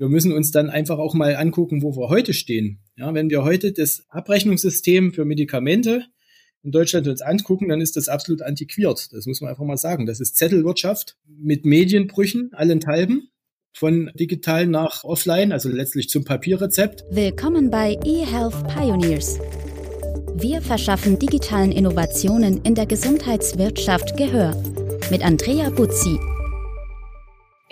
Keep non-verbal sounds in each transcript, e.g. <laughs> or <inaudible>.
Wir müssen uns dann einfach auch mal angucken, wo wir heute stehen. Ja, wenn wir heute das Abrechnungssystem für Medikamente in Deutschland uns angucken, dann ist das absolut antiquiert. Das muss man einfach mal sagen. Das ist Zettelwirtschaft mit Medienbrüchen allenthalben von digital nach offline, also letztlich zum Papierrezept. Willkommen bei eHealth Pioneers. Wir verschaffen digitalen Innovationen in der Gesundheitswirtschaft Gehör. Mit Andrea Buzzi.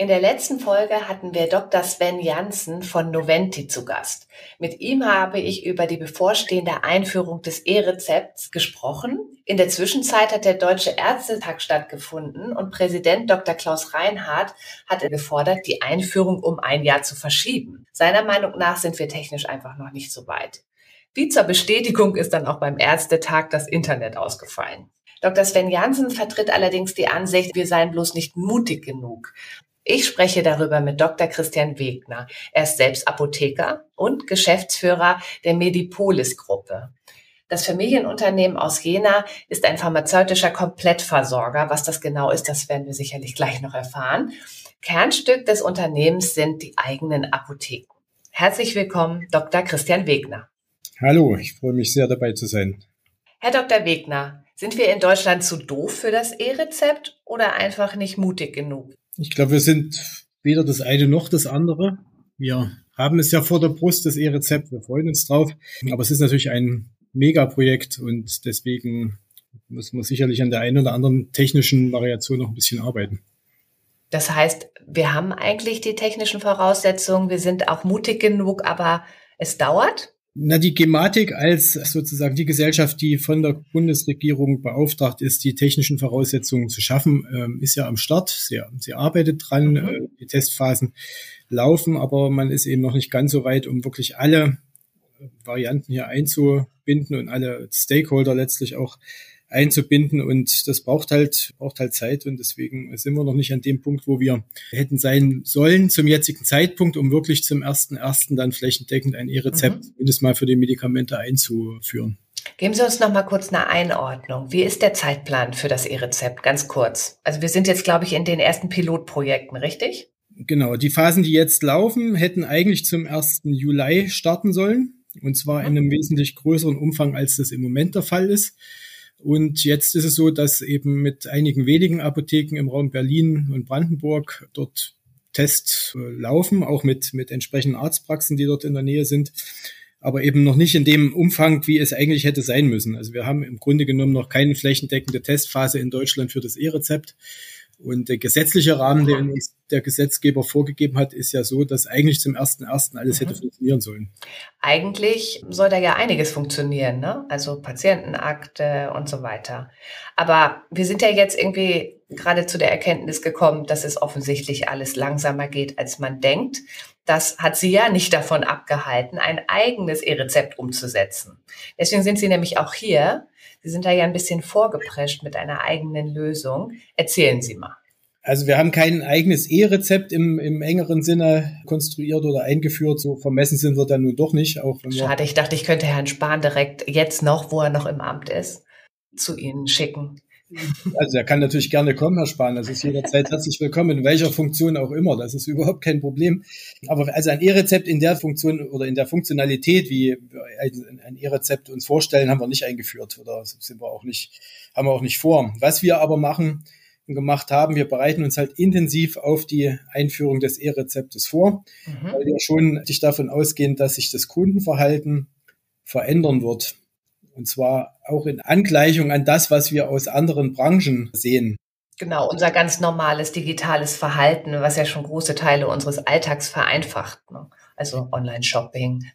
In der letzten Folge hatten wir Dr. Sven Janssen von Noventi zu Gast. Mit ihm habe ich über die bevorstehende Einführung des E-Rezepts gesprochen. In der Zwischenzeit hat der Deutsche Ärztetag stattgefunden und Präsident Dr. Klaus Reinhardt hatte gefordert, die Einführung um ein Jahr zu verschieben. Seiner Meinung nach sind wir technisch einfach noch nicht so weit. Wie zur Bestätigung ist dann auch beim Ärztetag das Internet ausgefallen. Dr. Sven Janssen vertritt allerdings die Ansicht, wir seien bloß nicht mutig genug. Ich spreche darüber mit Dr. Christian Wegner. Er ist selbst Apotheker und Geschäftsführer der Medipolis-Gruppe. Das Familienunternehmen aus Jena ist ein pharmazeutischer Komplettversorger. Was das genau ist, das werden wir sicherlich gleich noch erfahren. Kernstück des Unternehmens sind die eigenen Apotheken. Herzlich willkommen, Dr. Christian Wegner. Hallo, ich freue mich sehr dabei zu sein. Herr Dr. Wegner, sind wir in Deutschland zu doof für das E-Rezept oder einfach nicht mutig genug? Ich glaube, wir sind weder das eine noch das andere. Wir haben es ja vor der Brust, das E-Rezept. Wir freuen uns drauf. Aber es ist natürlich ein Megaprojekt und deswegen muss man sicherlich an der einen oder anderen technischen Variation noch ein bisschen arbeiten. Das heißt, wir haben eigentlich die technischen Voraussetzungen, wir sind auch mutig genug, aber es dauert? Na, die Gematik als sozusagen die Gesellschaft, die von der Bundesregierung beauftragt ist, die technischen Voraussetzungen zu schaffen, ähm, ist ja am Start. Sie, sie arbeitet dran, mhm. äh, die Testphasen laufen, aber man ist eben noch nicht ganz so weit, um wirklich alle Varianten hier einzubinden und alle Stakeholder letztlich auch einzubinden und das braucht halt, braucht halt Zeit und deswegen sind wir noch nicht an dem Punkt, wo wir hätten sein sollen zum jetzigen Zeitpunkt, um wirklich zum ersten ersten dann flächendeckend ein E-Rezept mhm. mindestens mal für die Medikamente einzuführen. Geben Sie uns noch mal kurz eine Einordnung. Wie ist der Zeitplan für das E-Rezept? Ganz kurz. Also wir sind jetzt, glaube ich, in den ersten Pilotprojekten, richtig? Genau. Die Phasen, die jetzt laufen, hätten eigentlich zum 1. Juli starten sollen. Und zwar in einem wesentlich größeren Umfang, als das im Moment der Fall ist. Und jetzt ist es so, dass eben mit einigen wenigen Apotheken im Raum Berlin und Brandenburg dort Tests äh, laufen, auch mit, mit entsprechenden Arztpraxen, die dort in der Nähe sind, aber eben noch nicht in dem Umfang, wie es eigentlich hätte sein müssen. Also wir haben im Grunde genommen noch keine flächendeckende Testphase in Deutschland für das E-Rezept. Und der gesetzliche Rahmen, den uns der Gesetzgeber vorgegeben hat, ist ja so, dass eigentlich zum ersten ersten alles hätte mhm. funktionieren sollen. Eigentlich soll da ja einiges funktionieren, ne? Also Patientenakte und so weiter. Aber wir sind ja jetzt irgendwie gerade zu der Erkenntnis gekommen, dass es offensichtlich alles langsamer geht, als man denkt. Das hat sie ja nicht davon abgehalten, ein eigenes E-Rezept umzusetzen. Deswegen sind sie nämlich auch hier Sie sind da ja ein bisschen vorgeprescht mit einer eigenen Lösung. Erzählen Sie mal. Also wir haben kein eigenes E-Rezept im, im engeren Sinne konstruiert oder eingeführt. So vermessen sind wir dann nun doch nicht. Auch Schade, ich dachte, ich könnte Herrn Spahn direkt jetzt noch, wo er noch im Amt ist, zu Ihnen schicken. Also er kann natürlich gerne kommen, Herr Spahn. Das ist jederzeit herzlich willkommen, in welcher Funktion auch immer. Das ist überhaupt kein Problem. Aber also ein E-Rezept in der Funktion oder in der Funktionalität, wie ein E-Rezept uns vorstellen, haben wir nicht eingeführt oder sind wir auch nicht, haben wir auch nicht vor. Was wir aber machen und gemacht haben, wir bereiten uns halt intensiv auf die Einführung des E-Rezeptes vor, mhm. weil wir schon sich davon ausgehen, dass sich das Kundenverhalten verändern wird. Und zwar auch in Angleichung an das, was wir aus anderen Branchen sehen. Genau, unser ganz normales digitales Verhalten, was ja schon große Teile unseres Alltags vereinfacht. Ne? Also Online-Shopping,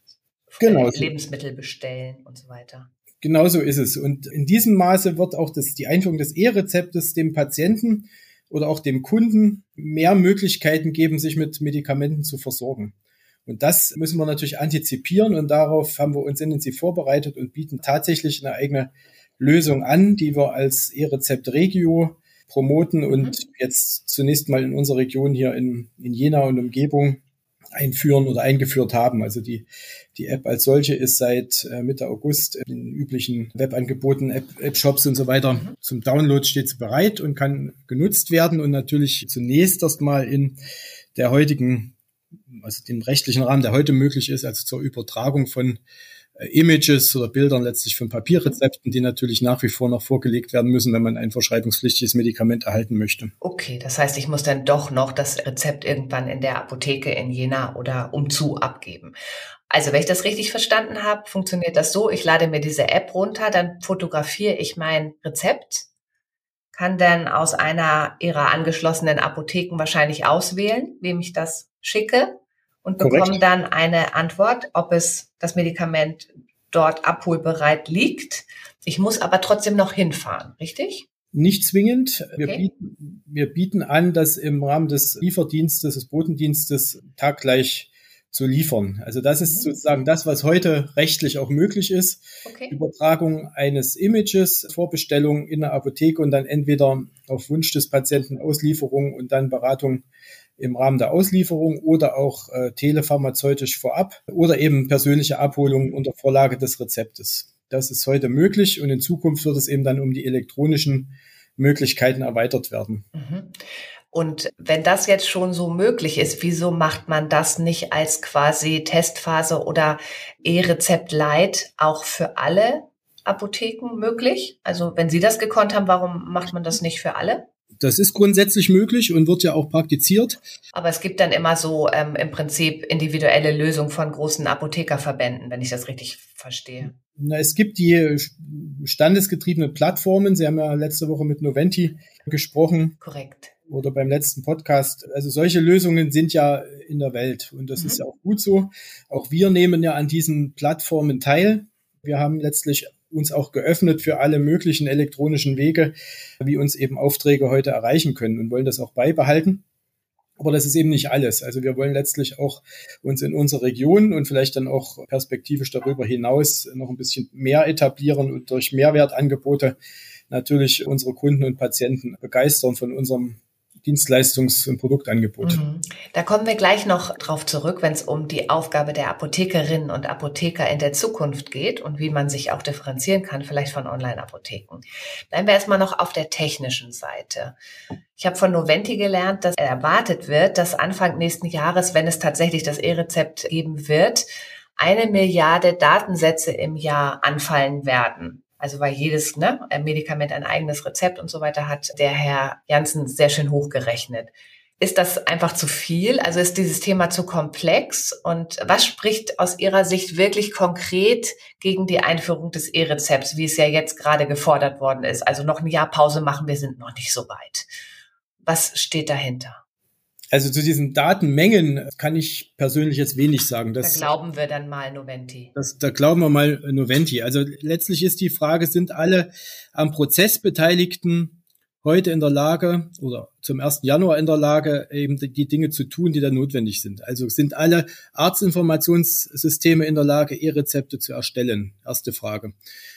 genau. Lebensmittel bestellen und so weiter. Genau so ist es. Und in diesem Maße wird auch das, die Einführung des E-Rezeptes dem Patienten oder auch dem Kunden mehr Möglichkeiten geben, sich mit Medikamenten zu versorgen. Und das müssen wir natürlich antizipieren und darauf haben wir uns intensiv vorbereitet und bieten tatsächlich eine eigene Lösung an, die wir als E-Rezept Regio promoten und mhm. jetzt zunächst mal in unserer Region hier in, in Jena und Umgebung einführen oder eingeführt haben. Also die, die App als solche ist seit äh, Mitte August in den üblichen Webangeboten, App-Shops und so weiter mhm. zum Download steht sie bereit und kann genutzt werden und natürlich zunächst erstmal in der heutigen also dem rechtlichen Rahmen, der heute möglich ist, also zur Übertragung von äh, Images oder Bildern letztlich von Papierrezepten, die natürlich nach wie vor noch vorgelegt werden müssen, wenn man ein verschreibungspflichtiges Medikament erhalten möchte. Okay, das heißt, ich muss dann doch noch das Rezept irgendwann in der Apotheke in Jena oder umzu abgeben. Also, wenn ich das richtig verstanden habe, funktioniert das so, ich lade mir diese App runter, dann fotografiere ich mein Rezept, kann dann aus einer ihrer angeschlossenen Apotheken wahrscheinlich auswählen, wem ich das schicke und bekomme dann eine Antwort, ob es das Medikament dort abholbereit liegt. Ich muss aber trotzdem noch hinfahren, richtig? Nicht zwingend. Wir, okay. bieten, wir bieten an, dass im Rahmen des Lieferdienstes, des Botendienstes taggleich zu liefern. Also das ist mhm. sozusagen das, was heute rechtlich auch möglich ist. Okay. Übertragung eines Images, Vorbestellung in der Apotheke und dann entweder auf Wunsch des Patienten Auslieferung und dann Beratung im Rahmen der Auslieferung oder auch äh, telepharmazeutisch vorab oder eben persönliche Abholung unter Vorlage des Rezeptes. Das ist heute möglich und in Zukunft wird es eben dann um die elektronischen Möglichkeiten erweitert werden. Mhm. Und wenn das jetzt schon so möglich ist, wieso macht man das nicht als quasi Testphase oder E-Rezept Light auch für alle Apotheken möglich? Also wenn Sie das gekonnt haben, warum macht man das nicht für alle? Das ist grundsätzlich möglich und wird ja auch praktiziert. Aber es gibt dann immer so ähm, im Prinzip individuelle Lösungen von großen Apothekerverbänden, wenn ich das richtig verstehe. Na, es gibt die standesgetriebene Plattformen. Sie haben ja letzte Woche mit Noventi gesprochen. Korrekt. Oder beim letzten Podcast. Also solche Lösungen sind ja in der Welt und das mhm. ist ja auch gut so. Auch wir nehmen ja an diesen Plattformen teil. Wir haben letztlich uns auch geöffnet für alle möglichen elektronischen Wege, wie uns eben Aufträge heute erreichen können und wollen das auch beibehalten. Aber das ist eben nicht alles. Also wir wollen letztlich auch uns in unserer Region und vielleicht dann auch perspektivisch darüber hinaus noch ein bisschen mehr etablieren und durch Mehrwertangebote natürlich unsere Kunden und Patienten begeistern von unserem Dienstleistungs- und Produktangebot. Mhm. Da kommen wir gleich noch drauf zurück, wenn es um die Aufgabe der Apothekerinnen und Apotheker in der Zukunft geht und wie man sich auch differenzieren kann, vielleicht von Online-Apotheken. Bleiben wir erstmal noch auf der technischen Seite. Ich habe von Noventi gelernt, dass erwartet wird, dass Anfang nächsten Jahres, wenn es tatsächlich das E-Rezept geben wird, eine Milliarde Datensätze im Jahr anfallen werden. Also weil jedes ne, Medikament ein eigenes Rezept und so weiter hat, der Herr Janssen sehr schön hochgerechnet. Ist das einfach zu viel? Also ist dieses Thema zu komplex? Und was spricht aus Ihrer Sicht wirklich konkret gegen die Einführung des E-Rezepts, wie es ja jetzt gerade gefordert worden ist? Also noch ein Jahr Pause machen, wir sind noch nicht so weit. Was steht dahinter? Also zu diesen Datenmengen kann ich persönlich jetzt wenig sagen. Das, da glauben wir dann mal Noventi. Das, da glauben wir mal Noventi. Also letztlich ist die Frage, sind alle am Prozess Beteiligten heute in der Lage oder zum 1. Januar in der Lage, eben die Dinge zu tun, die da notwendig sind. Also sind alle Arztinformationssysteme in der Lage, E-Rezepte zu erstellen? Erste Frage.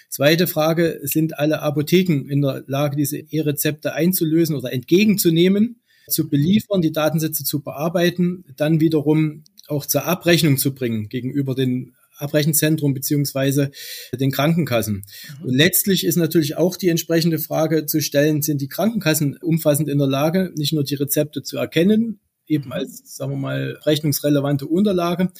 Zweite Frage, sind alle Apotheken in der Lage, diese E-Rezepte einzulösen oder entgegenzunehmen? Zu beliefern, die Datensätze zu bearbeiten, dann wiederum auch zur Abrechnung zu bringen gegenüber den Abrechenzentrum beziehungsweise den Krankenkassen. Mhm. Und letztlich ist natürlich auch die entsprechende Frage zu stellen, sind die Krankenkassen umfassend in der Lage, nicht nur die Rezepte zu erkennen, eben als, sagen wir mal, rechnungsrelevante Unterlage,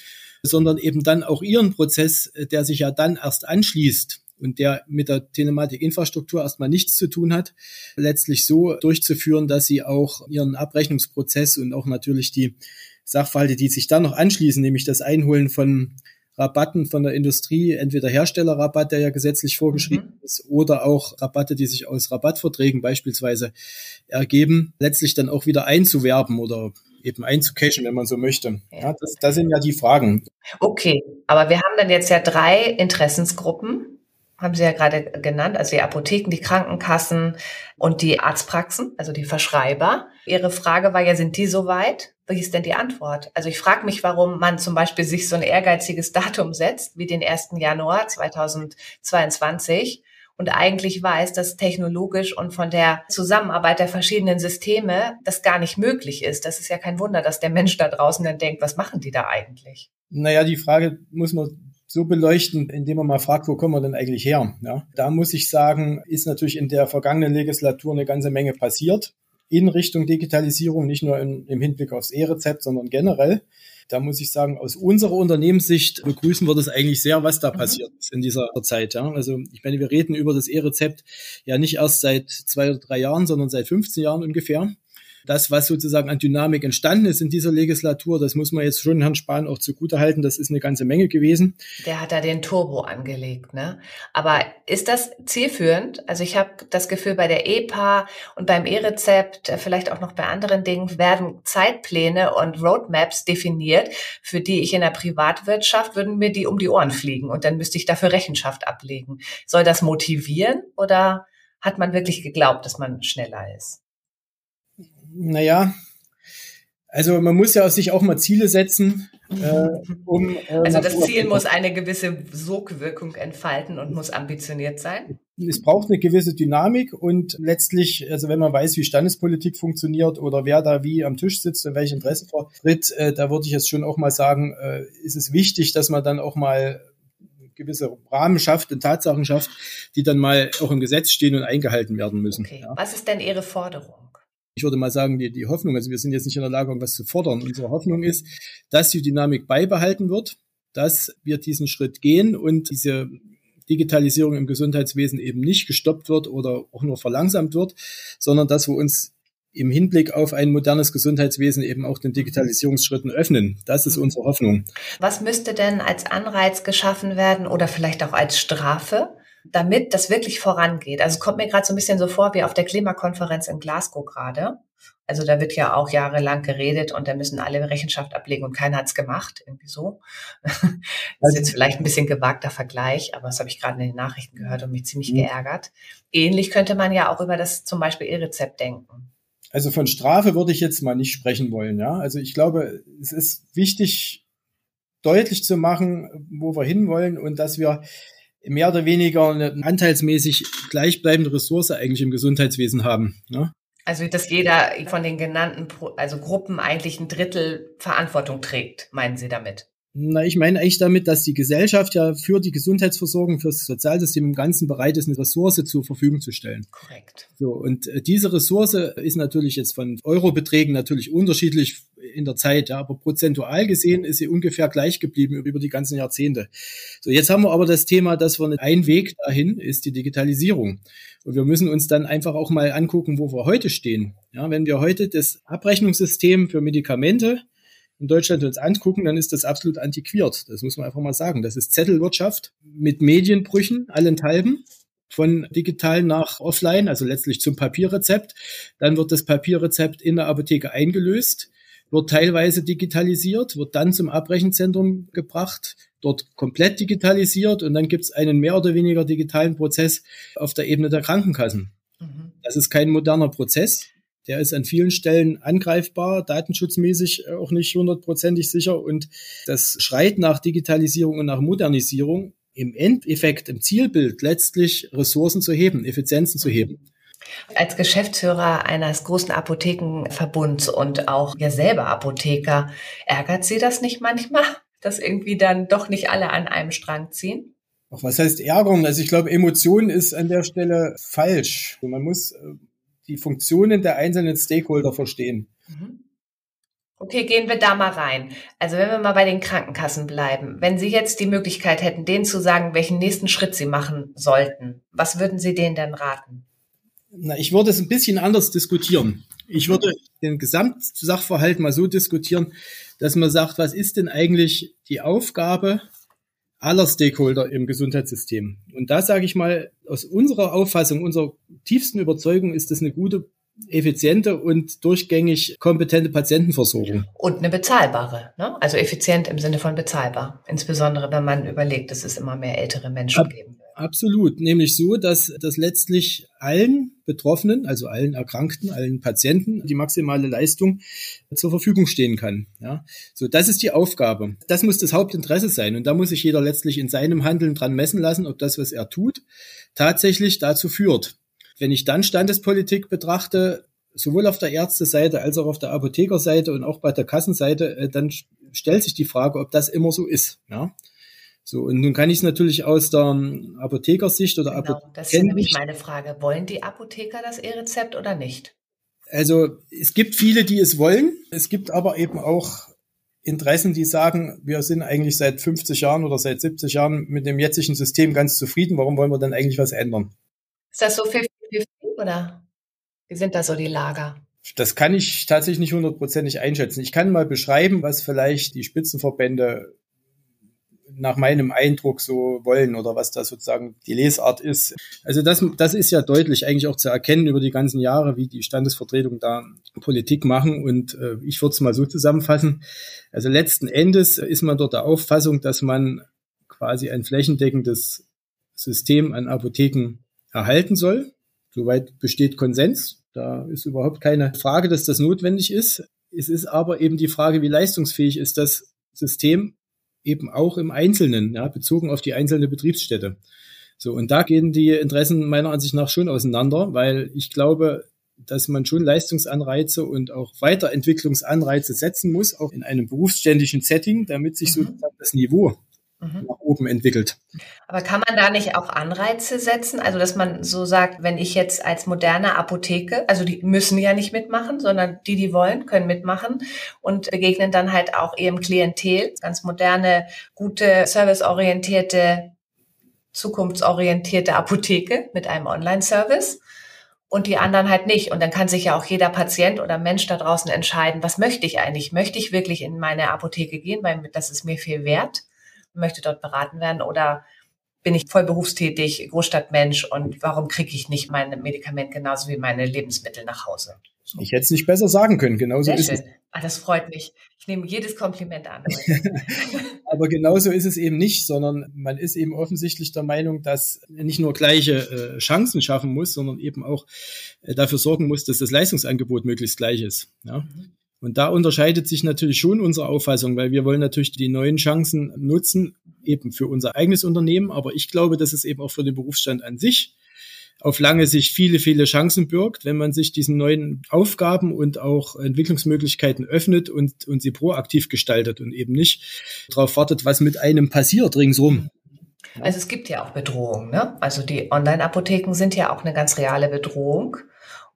sondern eben dann auch ihren Prozess, der sich ja dann erst anschließt und der mit der Telematikinfrastruktur erstmal nichts zu tun hat, letztlich so durchzuführen, dass sie auch ihren Abrechnungsprozess und auch natürlich die Sachverhalte, die sich dann noch anschließen, nämlich das Einholen von Rabatten von der Industrie, entweder Herstellerrabatt, der ja gesetzlich vorgeschrieben mhm. ist, oder auch Rabatte, die sich aus Rabattverträgen beispielsweise ergeben, letztlich dann auch wieder einzuwerben oder eben einzucachen, wenn man so möchte. Ja, das, das sind ja die Fragen. Okay, aber wir haben dann jetzt ja drei Interessensgruppen haben Sie ja gerade genannt, also die Apotheken, die Krankenkassen und die Arztpraxen, also die Verschreiber. Ihre Frage war ja, sind die soweit? Wie ist denn die Antwort? Also ich frage mich, warum man zum Beispiel sich so ein ehrgeiziges <laughs> Datum setzt, wie den 1. Januar 2022 und eigentlich weiß, dass technologisch und von der Zusammenarbeit der verschiedenen Systeme das gar nicht möglich ist. Das ist ja kein Wunder, dass der Mensch da draußen dann denkt, was machen die da eigentlich? Naja, die Frage muss man so beleuchten, indem man mal fragt, wo kommen wir denn eigentlich her? Ja, da muss ich sagen, ist natürlich in der vergangenen Legislatur eine ganze Menge passiert. in Richtung Digitalisierung, nicht nur in, im Hinblick aufs E-Rezept, sondern generell. Da muss ich sagen, aus unserer Unternehmenssicht begrüßen wir das eigentlich sehr, was da mhm. passiert ist in dieser Zeit. Ja. Also ich meine, wir reden über das E-Rezept ja nicht erst seit zwei oder drei Jahren, sondern seit 15 Jahren ungefähr das, was sozusagen an Dynamik entstanden ist in dieser Legislatur, das muss man jetzt schon Herrn Spahn auch zugutehalten. Das ist eine ganze Menge gewesen. Der hat da den Turbo angelegt, ne? Aber ist das zielführend? Also ich habe das Gefühl, bei der EPA und beim E-Rezept, äh, vielleicht auch noch bei anderen Dingen, werden Zeitpläne und Roadmaps definiert, für die ich in der Privatwirtschaft würden mir die um die Ohren fliegen und dann müsste ich dafür Rechenschaft ablegen. Soll das motivieren oder hat man wirklich geglaubt, dass man schneller ist? Naja, also man muss ja sich auch mal Ziele setzen, äh, um. Äh, also das Ziel muss eine gewisse Sogwirkung entfalten und muss ambitioniert sein. Es braucht eine gewisse Dynamik und letztlich, also wenn man weiß, wie Standespolitik funktioniert oder wer da wie am Tisch sitzt und welche Interessen vertritt, äh, da würde ich jetzt schon auch mal sagen, äh, ist es wichtig, dass man dann auch mal gewisse Rahmen schafft und Tatsachen schafft, die dann mal auch im Gesetz stehen und eingehalten werden müssen. Okay. Ja. Was ist denn Ihre Forderung? Ich würde mal sagen, die, die Hoffnung, also wir sind jetzt nicht in der Lage, irgendwas zu fordern. Unsere Hoffnung ist, dass die Dynamik beibehalten wird, dass wir diesen Schritt gehen und diese Digitalisierung im Gesundheitswesen eben nicht gestoppt wird oder auch nur verlangsamt wird, sondern dass wir uns im Hinblick auf ein modernes Gesundheitswesen eben auch den Digitalisierungsschritten öffnen. Das ist unsere Hoffnung. Was müsste denn als Anreiz geschaffen werden oder vielleicht auch als Strafe, damit das wirklich vorangeht. Also es kommt mir gerade so ein bisschen so vor wie auf der Klimakonferenz in Glasgow gerade. Also da wird ja auch jahrelang geredet und da müssen alle Rechenschaft ablegen und keiner hat's gemacht, irgendwie so. Das <laughs> ist jetzt vielleicht ein bisschen gewagter Vergleich, aber das habe ich gerade in den Nachrichten gehört und mich ziemlich mhm. geärgert. Ähnlich könnte man ja auch über das zum Beispiel E-Rezept denken. Also von Strafe würde ich jetzt mal nicht sprechen wollen, ja. Also ich glaube, es ist wichtig, deutlich zu machen, wo wir hinwollen und dass wir mehr oder weniger eine anteilsmäßig gleichbleibende Ressource eigentlich im Gesundheitswesen haben. Ne? Also dass jeder von den genannten also Gruppen eigentlich ein Drittel Verantwortung trägt, meinen Sie damit? Na, ich meine eigentlich damit, dass die Gesellschaft ja für die Gesundheitsversorgung, für das Sozialsystem im Ganzen bereit ist, eine Ressource zur Verfügung zu stellen. Korrekt. So, und äh, diese Ressource ist natürlich jetzt von Eurobeträgen natürlich unterschiedlich in der Zeit, ja, aber prozentual gesehen ist sie ungefähr gleich geblieben über die ganzen Jahrzehnte. So, jetzt haben wir aber das Thema, dass wir ein Weg dahin ist die Digitalisierung. Und wir müssen uns dann einfach auch mal angucken, wo wir heute stehen. Ja, wenn wir heute das Abrechnungssystem für Medikamente in Deutschland uns angucken, dann ist das absolut antiquiert. Das muss man einfach mal sagen. Das ist Zettelwirtschaft mit Medienbrüchen allenthalben von digital nach offline, also letztlich zum Papierrezept. Dann wird das Papierrezept in der Apotheke eingelöst, wird teilweise digitalisiert, wird dann zum Abrechenzentrum gebracht, dort komplett digitalisiert und dann gibt es einen mehr oder weniger digitalen Prozess auf der Ebene der Krankenkassen. Mhm. Das ist kein moderner Prozess. Der ist an vielen Stellen angreifbar, datenschutzmäßig auch nicht hundertprozentig sicher. Und das schreit nach Digitalisierung und nach Modernisierung im Endeffekt, im Zielbild letztlich Ressourcen zu heben, Effizienzen zu heben. Als Geschäftsführer eines großen Apothekenverbunds und auch ja selber Apotheker, ärgert Sie das nicht manchmal, <laughs> dass irgendwie dann doch nicht alle an einem Strang ziehen? Ach, was heißt ärgern? Also ich glaube, Emotion ist an der Stelle falsch. Man muss äh, die Funktionen der einzelnen Stakeholder verstehen. Mhm. Okay, gehen wir da mal rein. Also wenn wir mal bei den Krankenkassen bleiben, wenn Sie jetzt die Möglichkeit hätten, denen zu sagen, welchen nächsten Schritt Sie machen sollten, was würden Sie denen denn raten? Na, ich würde es ein bisschen anders diskutieren. Ich würde den Gesamtsachverhalt mal so diskutieren, dass man sagt, was ist denn eigentlich die Aufgabe aller Stakeholder im Gesundheitssystem. Und da sage ich mal, aus unserer Auffassung, unserer tiefsten Überzeugung ist das eine gute, effiziente und durchgängig kompetente Patientenversorgung. Und eine bezahlbare, ne? also effizient im Sinne von bezahlbar. Insbesondere wenn man überlegt, dass es immer mehr ältere Menschen Ab geben Absolut, nämlich so, dass, dass letztlich allen Betroffenen, also allen Erkrankten, allen Patienten die maximale Leistung zur Verfügung stehen kann. Ja, so das ist die Aufgabe. Das muss das Hauptinteresse sein und da muss sich jeder letztlich in seinem Handeln dran messen lassen, ob das, was er tut, tatsächlich dazu führt. Wenn ich dann Standespolitik betrachte, sowohl auf der Ärzteseite als auch auf der Apothekerseite und auch bei der Kassenseite, äh, dann stellt sich die Frage, ob das immer so ist. Ja. So, und nun kann ich es natürlich aus der Apothekersicht oder genau, Das ist nämlich meine Frage. Wollen die Apotheker das E-Rezept oder nicht? Also es gibt viele, die es wollen. Es gibt aber eben auch Interessen, die sagen, wir sind eigentlich seit 50 Jahren oder seit 70 Jahren mit dem jetzigen System ganz zufrieden. Warum wollen wir denn eigentlich was ändern? Ist das so 50-50 oder wie sind da so die Lager? Das kann ich tatsächlich nicht hundertprozentig einschätzen. Ich kann mal beschreiben, was vielleicht die Spitzenverbände nach meinem Eindruck so wollen oder was da sozusagen die Lesart ist. Also das, das ist ja deutlich eigentlich auch zu erkennen über die ganzen Jahre, wie die Standesvertretungen da Politik machen. Und äh, ich würde es mal so zusammenfassen. Also letzten Endes ist man dort der Auffassung, dass man quasi ein flächendeckendes System an Apotheken erhalten soll. Soweit besteht Konsens. Da ist überhaupt keine Frage, dass das notwendig ist. Es ist aber eben die Frage, wie leistungsfähig ist das System eben auch im Einzelnen, ja, bezogen auf die einzelne Betriebsstätte. So, und da gehen die Interessen meiner Ansicht nach schon auseinander, weil ich glaube, dass man schon Leistungsanreize und auch Weiterentwicklungsanreize setzen muss, auch in einem berufsständischen Setting, damit sich mhm. sozusagen das Niveau mhm. nach oben entwickelt. Aber kann man da nicht auch Anreize setzen? Also, dass man so sagt, wenn ich jetzt als moderne Apotheke, also die müssen ja nicht mitmachen, sondern die, die wollen, können mitmachen und begegnen dann halt auch ihrem Klientel, ganz moderne, gute, serviceorientierte, zukunftsorientierte Apotheke mit einem Online-Service und die anderen halt nicht. Und dann kann sich ja auch jeder Patient oder Mensch da draußen entscheiden, was möchte ich eigentlich? Möchte ich wirklich in meine Apotheke gehen, weil das ist mir viel wert? Möchte dort beraten werden oder bin ich voll berufstätig, Großstadtmensch und warum kriege ich nicht mein Medikament genauso wie meine Lebensmittel nach Hause? So. Ich hätte es nicht besser sagen können. Genauso Sehr ist schön. es. Ah, das freut mich. Ich nehme jedes Kompliment an. <laughs> Aber genauso ist es eben nicht, sondern man ist eben offensichtlich der Meinung, dass nicht nur gleiche äh, Chancen schaffen muss, sondern eben auch äh, dafür sorgen muss, dass das Leistungsangebot möglichst gleich ist. Ja? Mhm. Und da unterscheidet sich natürlich schon unsere Auffassung, weil wir wollen natürlich die neuen Chancen nutzen, eben für unser eigenes Unternehmen. Aber ich glaube, dass es eben auch für den Berufsstand an sich auf lange Sicht viele, viele Chancen birgt, wenn man sich diesen neuen Aufgaben und auch Entwicklungsmöglichkeiten öffnet und, und sie proaktiv gestaltet und eben nicht darauf wartet, was mit einem passiert ringsrum. Also es gibt ja auch Bedrohungen. Ne? Also die Online-Apotheken sind ja auch eine ganz reale Bedrohung.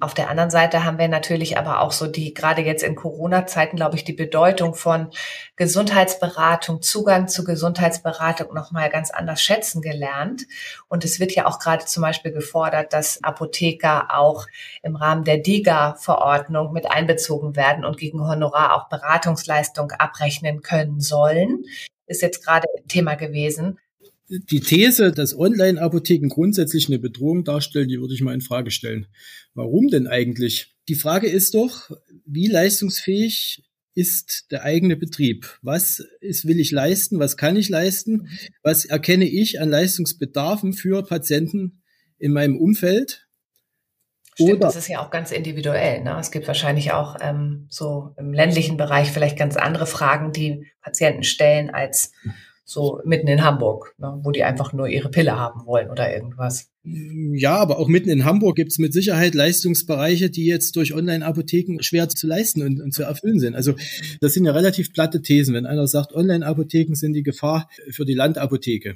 Auf der anderen Seite haben wir natürlich aber auch so die, gerade jetzt in Corona-Zeiten, glaube ich, die Bedeutung von Gesundheitsberatung, Zugang zu Gesundheitsberatung nochmal ganz anders schätzen gelernt. Und es wird ja auch gerade zum Beispiel gefordert, dass Apotheker auch im Rahmen der DIGA-Verordnung mit einbezogen werden und gegen Honorar auch Beratungsleistung abrechnen können sollen. Ist jetzt gerade Thema gewesen die These, dass Online-Apotheken grundsätzlich eine Bedrohung darstellen, die würde ich mal in Frage stellen. Warum denn eigentlich? Die Frage ist doch, wie leistungsfähig ist der eigene Betrieb? Was ist, will ich leisten? Was kann ich leisten? Was erkenne ich an Leistungsbedarfen für Patienten in meinem Umfeld? Stimmt, Oder das ist ja auch ganz individuell. Ne? Es gibt wahrscheinlich auch ähm, so im ländlichen Bereich vielleicht ganz andere Fragen, die Patienten stellen als so mitten in Hamburg, ne, wo die einfach nur ihre Pille haben wollen oder irgendwas. Ja, aber auch mitten in Hamburg gibt es mit Sicherheit Leistungsbereiche, die jetzt durch Online-Apotheken schwer zu leisten und, und, zu erfüllen sind. Also das sind ja relativ platte Thesen. Wenn einer sagt, Online-Apotheken sind die Gefahr für die Landapotheke.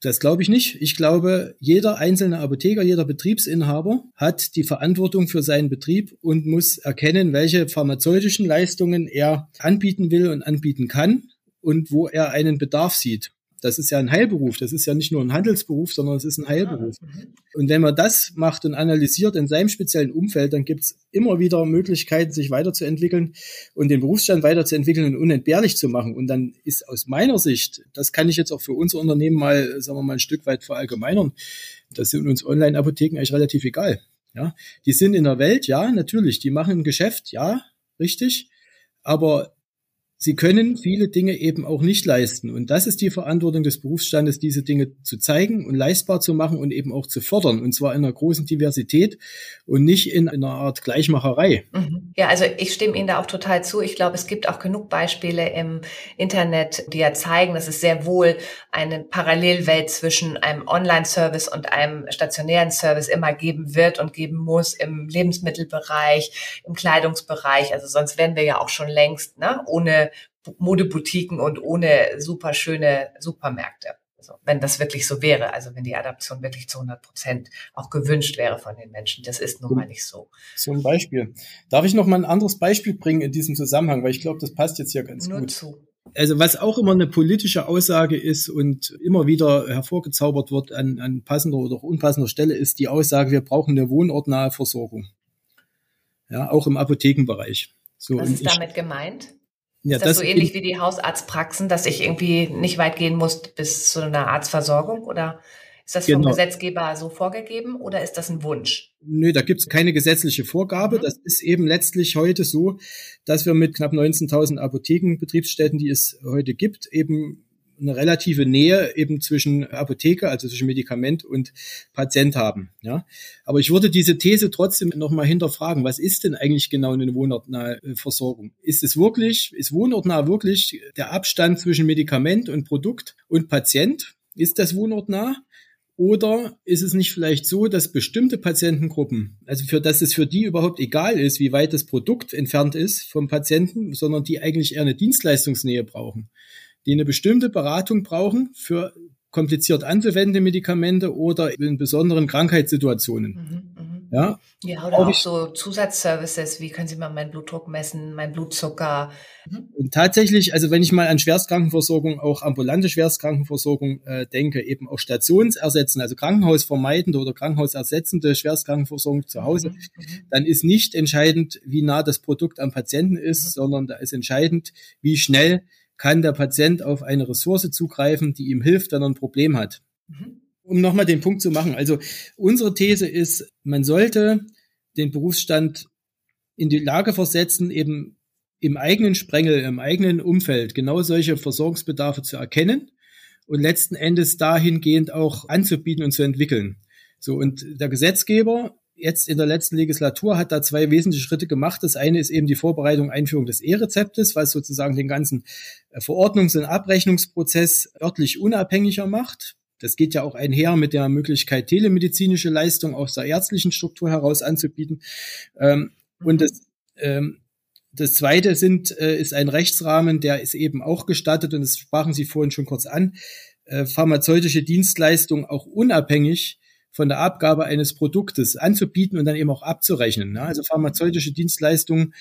Das glaube ich nicht. Ich glaube, jeder einzelne Apotheker, jeder Betriebsinhaber hat die Verantwortung für seinen Betrieb und muss erkennen, welche pharmazeutischen Leistungen er anbieten will und anbieten kann und wo er einen Bedarf sieht. Das ist ja ein Heilberuf. Das ist ja nicht nur ein Handelsberuf, sondern es ist ein Heilberuf. Mhm. Und wenn man das macht und analysiert in seinem speziellen Umfeld, dann gibt es immer wieder Möglichkeiten, sich weiterzuentwickeln und den Berufsstand weiterzuentwickeln und unentbehrlich zu machen. Und dann ist aus meiner Sicht, das kann ich jetzt auch für unser Unternehmen mal, sagen wir mal, ein Stück weit verallgemeinern, das sind uns Online-Apotheken eigentlich relativ egal. Ja, die sind in der Welt, ja, natürlich, die machen ein Geschäft, ja, richtig. Aber Sie können viele Dinge eben auch nicht leisten. Und das ist die Verantwortung des Berufsstandes, diese Dinge zu zeigen und leistbar zu machen und eben auch zu fördern. Und zwar in einer großen Diversität und nicht in einer Art Gleichmacherei. Mhm. Ja, also ich stimme Ihnen da auch total zu. Ich glaube, es gibt auch genug Beispiele im Internet, die ja zeigen, dass es sehr wohl eine Parallelwelt zwischen einem Online-Service und einem stationären Service immer geben wird und geben muss im Lebensmittelbereich, im Kleidungsbereich. Also sonst wären wir ja auch schon längst ne, ohne Modeboutiquen und ohne super schöne Supermärkte. So, wenn das wirklich so wäre, also wenn die Adaption wirklich zu 100 Prozent auch gewünscht wäre von den Menschen. Das ist nun mal nicht so. So ein Beispiel. Darf ich noch mal ein anderes Beispiel bringen in diesem Zusammenhang, weil ich glaube, das passt jetzt hier ganz Nur gut. Zu. Also was auch immer eine politische Aussage ist und immer wieder hervorgezaubert wird an, an passender oder unpassender Stelle, ist die Aussage, wir brauchen eine wohnortnahe Versorgung. Ja, auch im Apothekenbereich. So, Was ist damit gemeint? Ja, ist das, das so ähnlich wie die Hausarztpraxen, dass ich irgendwie nicht weit gehen muss bis zu einer Arztversorgung? Oder ist das vom genau. Gesetzgeber so vorgegeben oder ist das ein Wunsch? Nö, da gibt es keine gesetzliche Vorgabe. Mhm. Das ist eben letztlich heute so, dass wir mit knapp 19.000 Apothekenbetriebsstätten, die es heute gibt, eben eine relative Nähe eben zwischen Apotheker, also zwischen Medikament und Patient haben. Ja, aber ich würde diese These trotzdem noch mal hinterfragen: Was ist denn eigentlich genau eine wohnortnahe äh, Versorgung? Ist es wirklich, ist wohnortnah wirklich der Abstand zwischen Medikament und Produkt und Patient? Ist das wohnortnah? Oder ist es nicht vielleicht so, dass bestimmte Patientengruppen, also für dass es für die überhaupt egal ist, wie weit das Produkt entfernt ist vom Patienten, sondern die eigentlich eher eine Dienstleistungsnähe brauchen? Die eine bestimmte Beratung brauchen für kompliziert anzuwendende Medikamente oder in besonderen Krankheitssituationen. Mhm, mh. Ja, ja oder auch, auch so Zusatzservices, wie können Sie mal meinen Blutdruck messen, meinen Blutzucker. Mhm. Und tatsächlich, also wenn ich mal an Schwerstkrankenversorgung, auch ambulante Schwerstkrankenversorgung äh, denke, eben auch stationsersetzen, also krankenhausvermeidende oder krankenhausersetzende Schwerstkrankenversorgung zu Hause, mhm, mhm. dann ist nicht entscheidend, wie nah das Produkt am Patienten ist, mhm. sondern da ist entscheidend, wie schnell kann der Patient auf eine Ressource zugreifen, die ihm hilft, wenn er ein Problem hat. Mhm. Um nochmal den Punkt zu machen. Also unsere These ist, man sollte den Berufsstand in die Lage versetzen, eben im eigenen Sprengel, im eigenen Umfeld genau solche Versorgungsbedarfe zu erkennen und letzten Endes dahingehend auch anzubieten und zu entwickeln. So, und der Gesetzgeber jetzt in der letzten Legislatur hat da zwei wesentliche Schritte gemacht. Das eine ist eben die Vorbereitung, Einführung des E-Rezeptes, was sozusagen den ganzen äh, Verordnungs- und Abrechnungsprozess örtlich unabhängiger macht. Das geht ja auch einher mit der Möglichkeit, telemedizinische Leistung aus der ärztlichen Struktur heraus anzubieten. Ähm, und das, ähm, das zweite sind, äh, ist ein Rechtsrahmen, der ist eben auch gestattet, und das sprachen Sie vorhin schon kurz an, äh, pharmazeutische Dienstleistungen auch unabhängig von der Abgabe eines Produktes anzubieten und dann eben auch abzurechnen. Ne? Also pharmazeutische Dienstleistungen,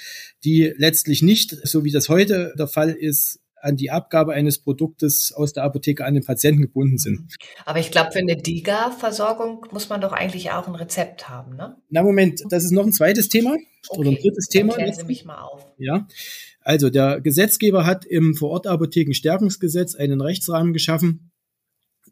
die letztlich nicht, so wie das heute der Fall ist, an die Abgabe eines Produktes aus der Apotheke an den Patienten gebunden sind. Aber ich glaube, für eine DIGA-Versorgung muss man doch eigentlich auch ein Rezept haben, ne? Na Moment, das ist noch ein zweites Thema okay, oder ein drittes Thema. Klären Sie mich mal auf. Ja, also der Gesetzgeber hat im Vorortapothekenstärkungsgesetz einen Rechtsrahmen geschaffen,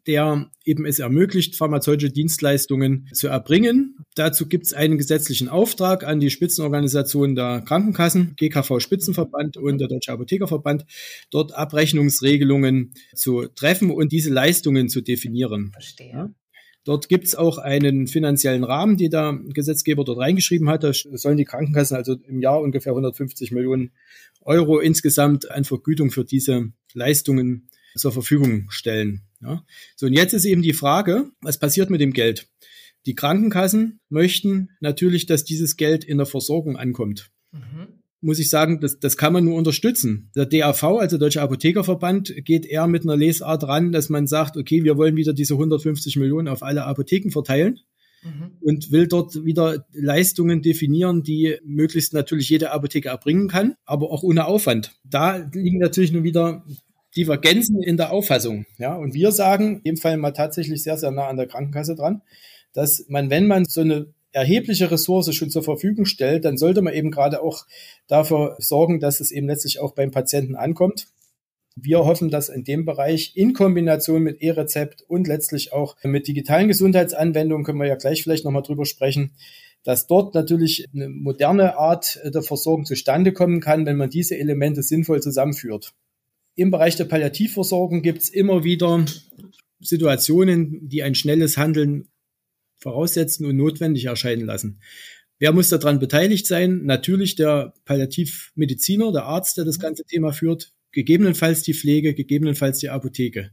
der eben es ermöglicht, pharmazeutische Dienstleistungen zu erbringen. Dazu gibt es einen gesetzlichen Auftrag an die Spitzenorganisation der Krankenkassen, GKV Spitzenverband und der Deutsche Apothekerverband, dort Abrechnungsregelungen zu treffen und diese Leistungen zu definieren. Verstehe. Ja? Dort gibt es auch einen finanziellen Rahmen, die der Gesetzgeber dort reingeschrieben hat. Da sollen die Krankenkassen also im Jahr ungefähr 150 Millionen Euro insgesamt an Vergütung für diese Leistungen zur Verfügung stellen. Ja. So, und jetzt ist eben die Frage, was passiert mit dem Geld? Die Krankenkassen möchten natürlich, dass dieses Geld in der Versorgung ankommt. Mhm. Muss ich sagen, das, das kann man nur unterstützen. Der DAV, also Deutsche Apothekerverband, geht eher mit einer Lesart ran, dass man sagt, okay, wir wollen wieder diese 150 Millionen auf alle Apotheken verteilen mhm. und will dort wieder Leistungen definieren, die möglichst natürlich jede Apotheke erbringen kann, aber auch ohne Aufwand. Da liegen natürlich nur wieder Divergenzen in der Auffassung. Ja, und wir sagen, in dem Fall mal tatsächlich sehr, sehr nah an der Krankenkasse dran, dass man, wenn man so eine erhebliche Ressource schon zur Verfügung stellt, dann sollte man eben gerade auch dafür sorgen, dass es eben letztlich auch beim Patienten ankommt. Wir hoffen, dass in dem Bereich in Kombination mit E-Rezept und letztlich auch mit digitalen Gesundheitsanwendungen, können wir ja gleich vielleicht nochmal drüber sprechen, dass dort natürlich eine moderne Art der Versorgung zustande kommen kann, wenn man diese Elemente sinnvoll zusammenführt. Im Bereich der Palliativversorgung gibt es immer wieder Situationen, die ein schnelles Handeln voraussetzen und notwendig erscheinen lassen. Wer muss daran beteiligt sein? Natürlich der Palliativmediziner, der Arzt, der das ganze Thema führt, gegebenenfalls die Pflege, gegebenenfalls die Apotheke.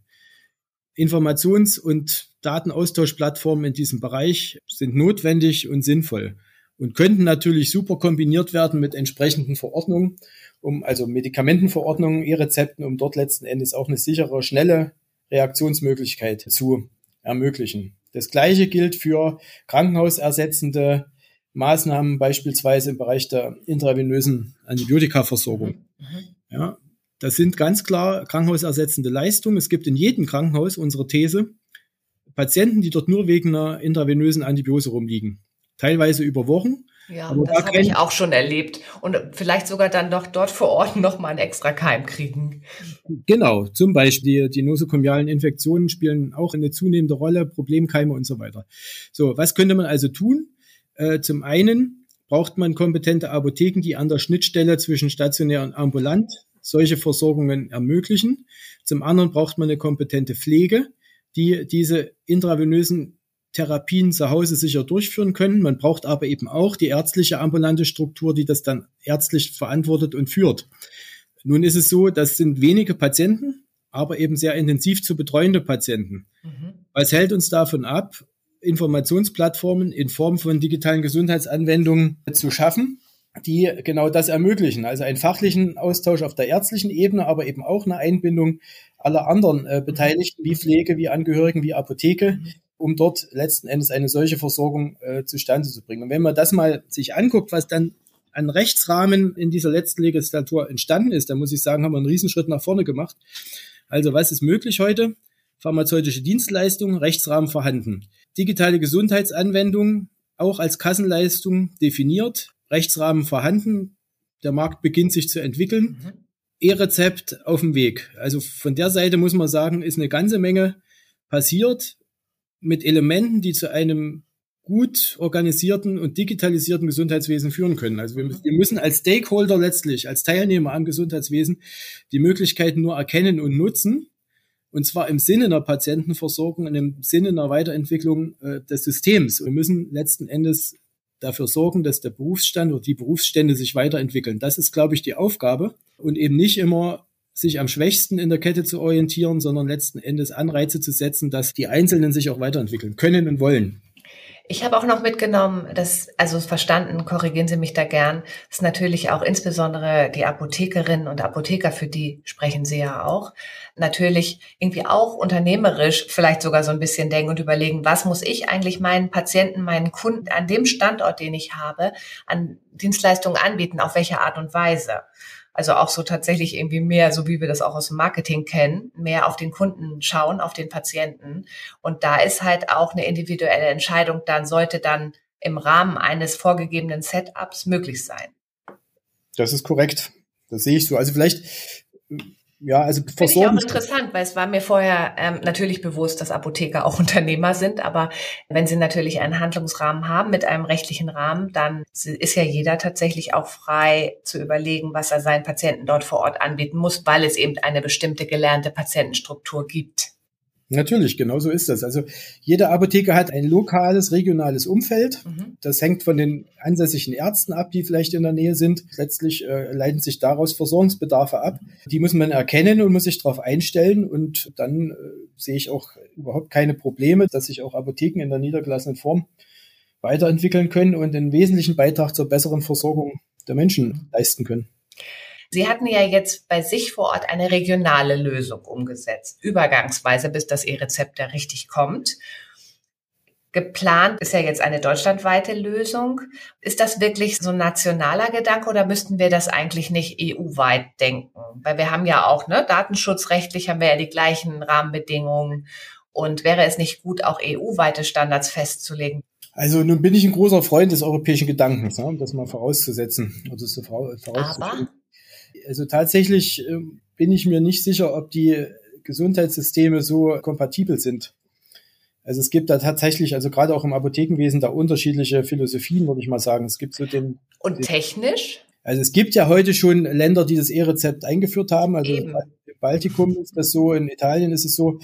Informations- und Datenaustauschplattformen in diesem Bereich sind notwendig und sinnvoll und könnten natürlich super kombiniert werden mit entsprechenden Verordnungen um also Medikamentenverordnungen, E-Rezepten, um dort letzten Endes auch eine sichere, schnelle Reaktionsmöglichkeit zu ermöglichen. Das Gleiche gilt für krankenhausersetzende Maßnahmen, beispielsweise im Bereich der intravenösen Antibiotikaversorgung. Mhm. Ja, das sind ganz klar krankenhausersetzende Leistungen. Es gibt in jedem Krankenhaus unsere These Patienten, die dort nur wegen einer intravenösen Antibiose rumliegen. Teilweise über Wochen. Ja, Aber das da habe ich auch schon erlebt. Und vielleicht sogar dann doch dort vor Ort nochmal einen extra Keim kriegen. Genau, zum Beispiel die nosokomialen Infektionen spielen auch eine zunehmende Rolle, Problemkeime und so weiter. So, was könnte man also tun? Äh, zum einen braucht man kompetente Apotheken, die an der Schnittstelle zwischen stationär und ambulant solche Versorgungen ermöglichen. Zum anderen braucht man eine kompetente Pflege, die diese intravenösen Therapien zu Hause sicher durchführen können. Man braucht aber eben auch die ärztliche ambulante Struktur, die das dann ärztlich verantwortet und führt. Nun ist es so, das sind wenige Patienten, aber eben sehr intensiv zu betreuende Patienten. Mhm. Was hält uns davon ab, Informationsplattformen in Form von digitalen Gesundheitsanwendungen zu schaffen? die genau das ermöglichen. Also einen fachlichen Austausch auf der ärztlichen Ebene, aber eben auch eine Einbindung aller anderen äh, Beteiligten, wie Pflege, wie Angehörigen, wie Apotheke, um dort letzten Endes eine solche Versorgung äh, zustande zu bringen. Und wenn man das mal sich anguckt, was dann an Rechtsrahmen in dieser letzten Legislatur entstanden ist, dann muss ich sagen, haben wir einen Riesenschritt nach vorne gemacht. Also was ist möglich heute? Pharmazeutische Dienstleistungen, Rechtsrahmen vorhanden. Digitale Gesundheitsanwendungen, auch als Kassenleistung definiert, Rechtsrahmen vorhanden, der Markt beginnt sich zu entwickeln. Mhm. E-Rezept auf dem Weg. Also von der Seite muss man sagen, ist eine ganze Menge passiert mit Elementen, die zu einem gut organisierten und digitalisierten Gesundheitswesen führen können. Also wir, wir, müssen als Stakeholder letztlich, als Teilnehmer am Gesundheitswesen die Möglichkeiten nur erkennen und nutzen. Und zwar im Sinne einer Patientenversorgung und im Sinne einer Weiterentwicklung äh, des Systems. Wir müssen letzten Endes dafür sorgen, dass der Berufsstand oder die Berufsstände sich weiterentwickeln. Das ist, glaube ich, die Aufgabe und eben nicht immer sich am schwächsten in der Kette zu orientieren, sondern letzten Endes Anreize zu setzen, dass die Einzelnen sich auch weiterentwickeln können und wollen. Ich habe auch noch mitgenommen, dass, also verstanden, korrigieren Sie mich da gern, dass natürlich auch insbesondere die Apothekerinnen und Apotheker, für die sprechen Sie ja auch, natürlich irgendwie auch unternehmerisch vielleicht sogar so ein bisschen denken und überlegen, was muss ich eigentlich meinen Patienten, meinen Kunden an dem Standort, den ich habe, an Dienstleistungen anbieten, auf welche Art und Weise. Also auch so tatsächlich irgendwie mehr, so wie wir das auch aus dem Marketing kennen, mehr auf den Kunden schauen, auf den Patienten. Und da ist halt auch eine individuelle Entscheidung dann, sollte dann im Rahmen eines vorgegebenen Setups möglich sein. Das ist korrekt. Das sehe ich so. Also vielleicht ja, also Finde ich auch interessant, weil es war mir vorher ähm, natürlich bewusst, dass Apotheker auch <laughs> Unternehmer sind, aber wenn sie natürlich einen Handlungsrahmen haben mit einem rechtlichen Rahmen, dann ist ja jeder tatsächlich auch frei zu überlegen, was er seinen Patienten dort vor Ort anbieten muss, weil es eben eine bestimmte gelernte Patientenstruktur gibt. Natürlich, genau so ist das. Also jede Apotheke hat ein lokales, regionales Umfeld. Mhm. Das hängt von den ansässigen Ärzten ab, die vielleicht in der Nähe sind. Letztlich äh, leiten sich daraus Versorgungsbedarfe ab. Die muss man erkennen und muss sich darauf einstellen. Und dann äh, sehe ich auch überhaupt keine Probleme, dass sich auch Apotheken in der niedergelassenen Form weiterentwickeln können und einen wesentlichen Beitrag zur besseren Versorgung der Menschen leisten können. Sie hatten ja jetzt bei sich vor Ort eine regionale Lösung umgesetzt, übergangsweise, bis das E-Rezept da richtig kommt. Geplant ist ja jetzt eine deutschlandweite Lösung. Ist das wirklich so ein nationaler Gedanke oder müssten wir das eigentlich nicht EU-weit denken? Weil wir haben ja auch, ne, datenschutzrechtlich haben wir ja die gleichen Rahmenbedingungen. Und wäre es nicht gut, auch EU-weite Standards festzulegen? Also nun bin ich ein großer Freund des europäischen Gedankens, ne, um das mal vorauszusetzen. Also so vorauszusetzen. Aber also tatsächlich äh, bin ich mir nicht sicher, ob die Gesundheitssysteme so kompatibel sind. Also es gibt da tatsächlich, also gerade auch im Apothekenwesen, da unterschiedliche Philosophien, würde ich mal sagen. Es gibt so den. Und den, technisch? Also es gibt ja heute schon Länder, die das E-Rezept eingeführt haben. Also Eben. im Baltikum ist das so, in Italien ist es so.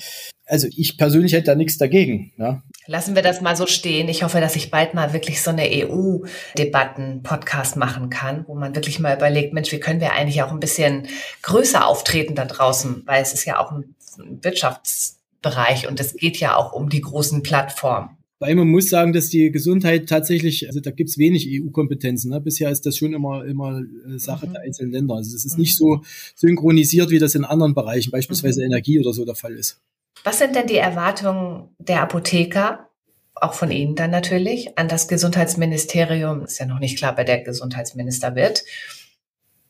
Also ich persönlich hätte da nichts dagegen. Ja. Lassen wir das mal so stehen. Ich hoffe, dass ich bald mal wirklich so eine EU-Debatten-Podcast machen kann, wo man wirklich mal überlegt, Mensch, wie können wir eigentlich auch ein bisschen größer auftreten da draußen, weil es ist ja auch ein Wirtschaftsbereich und es geht ja auch um die großen Plattformen. Weil man muss sagen, dass die Gesundheit tatsächlich, also da gibt's wenig EU-Kompetenzen. Ne? Bisher ist das schon immer, immer äh, Sache mhm. der einzelnen Länder. Also es ist mhm. nicht so synchronisiert, wie das in anderen Bereichen, beispielsweise mhm. Energie oder so der Fall ist. Was sind denn die Erwartungen der Apotheker, auch von Ihnen dann natürlich, an das Gesundheitsministerium? Ist ja noch nicht klar, wer der Gesundheitsminister wird.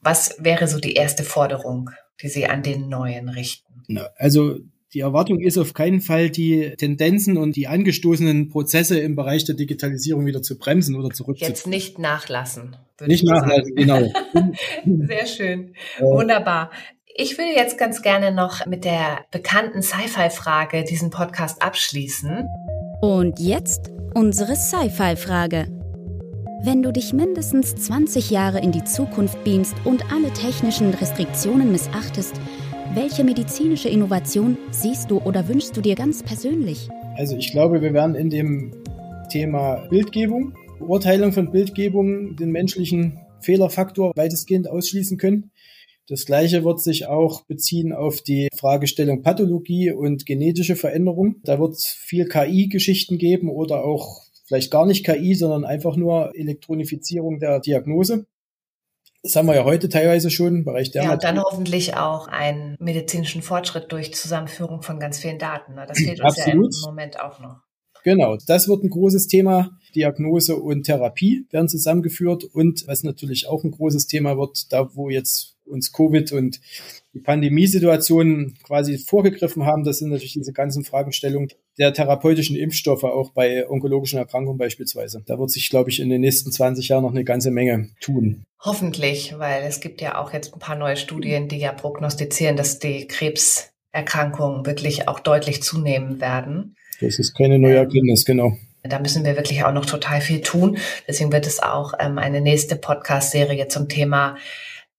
Was wäre so die erste Forderung, die Sie an den Neuen richten? Also die Erwartung ist auf keinen Fall, die Tendenzen und die angestoßenen Prozesse im Bereich der Digitalisierung wieder zu bremsen oder zurückzuziehen. Jetzt nicht nachlassen. Nicht nachlassen, genau. <laughs> Sehr schön. Wunderbar. Ich würde jetzt ganz gerne noch mit der bekannten Sci-Fi-Frage diesen Podcast abschließen. Und jetzt unsere Sci-Fi-Frage. Wenn du dich mindestens 20 Jahre in die Zukunft beamst und alle technischen Restriktionen missachtest, welche medizinische Innovation siehst du oder wünschst du dir ganz persönlich? Also ich glaube, wir werden in dem Thema Bildgebung, Beurteilung von Bildgebung, den menschlichen Fehlerfaktor weitestgehend ausschließen können. Das Gleiche wird sich auch beziehen auf die Fragestellung Pathologie und genetische Veränderung. Da wird es viel KI-Geschichten geben oder auch vielleicht gar nicht KI, sondern einfach nur Elektronifizierung der Diagnose. Das haben wir ja heute teilweise schon im Bereich der. Ja, und dann hoffentlich auch einen medizinischen Fortschritt durch Zusammenführung von ganz vielen Daten. Ne? Das fehlt uns Absolut. ja im Moment auch noch. Genau, das wird ein großes Thema. Diagnose und Therapie werden zusammengeführt und was natürlich auch ein großes Thema wird, da wo jetzt uns Covid und die Pandemiesituation quasi vorgegriffen haben, das sind natürlich diese ganzen Fragestellungen der therapeutischen Impfstoffe, auch bei onkologischen Erkrankungen beispielsweise. Da wird sich, glaube ich, in den nächsten 20 Jahren noch eine ganze Menge tun. Hoffentlich, weil es gibt ja auch jetzt ein paar neue Studien, die ja prognostizieren, dass die Krebserkrankungen wirklich auch deutlich zunehmen werden. Das ist keine neue Erkenntnis, genau. Da müssen wir wirklich auch noch total viel tun. Deswegen wird es auch ähm, eine nächste Podcast-Serie zum Thema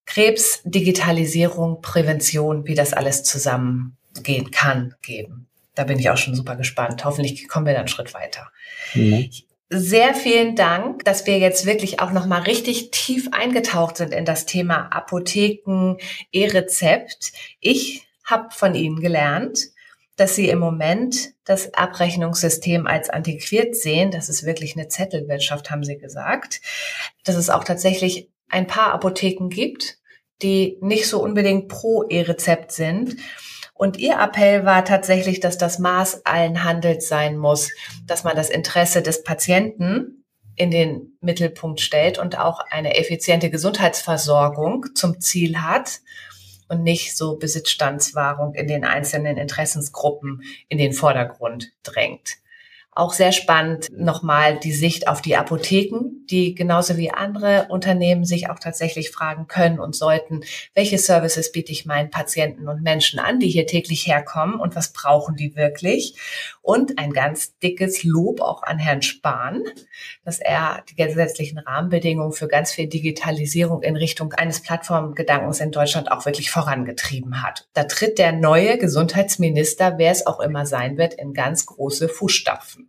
Krebs, Digitalisierung, Prävention, wie das alles zusammengehen kann, geben. Da bin ich auch schon super gespannt. Hoffentlich kommen wir dann einen Schritt weiter. Mhm. Sehr vielen Dank, dass wir jetzt wirklich auch noch mal richtig tief eingetaucht sind in das Thema Apotheken, E-Rezept. Ich habe von Ihnen gelernt, dass Sie im Moment das Abrechnungssystem als antiquiert sehen. Das ist wirklich eine Zettelwirtschaft, haben Sie gesagt. Dass es auch tatsächlich ein paar Apotheken gibt, die nicht so unbedingt pro E-Rezept sind. Und ihr Appell war tatsächlich, dass das Maß allen Handels sein muss, dass man das Interesse des Patienten in den Mittelpunkt stellt und auch eine effiziente Gesundheitsversorgung zum Ziel hat und nicht so Besitzstandswahrung in den einzelnen Interessensgruppen in den Vordergrund drängt. Auch sehr spannend nochmal die Sicht auf die Apotheken, die genauso wie andere Unternehmen sich auch tatsächlich fragen können und sollten, welche Services biete ich meinen Patienten und Menschen an, die hier täglich herkommen und was brauchen die wirklich? Und ein ganz dickes Lob auch an Herrn Spahn, dass er die gesetzlichen Rahmenbedingungen für ganz viel Digitalisierung in Richtung eines Plattformgedankens in Deutschland auch wirklich vorangetrieben hat. Da tritt der neue Gesundheitsminister, wer es auch immer sein wird, in ganz große Fußstapfen.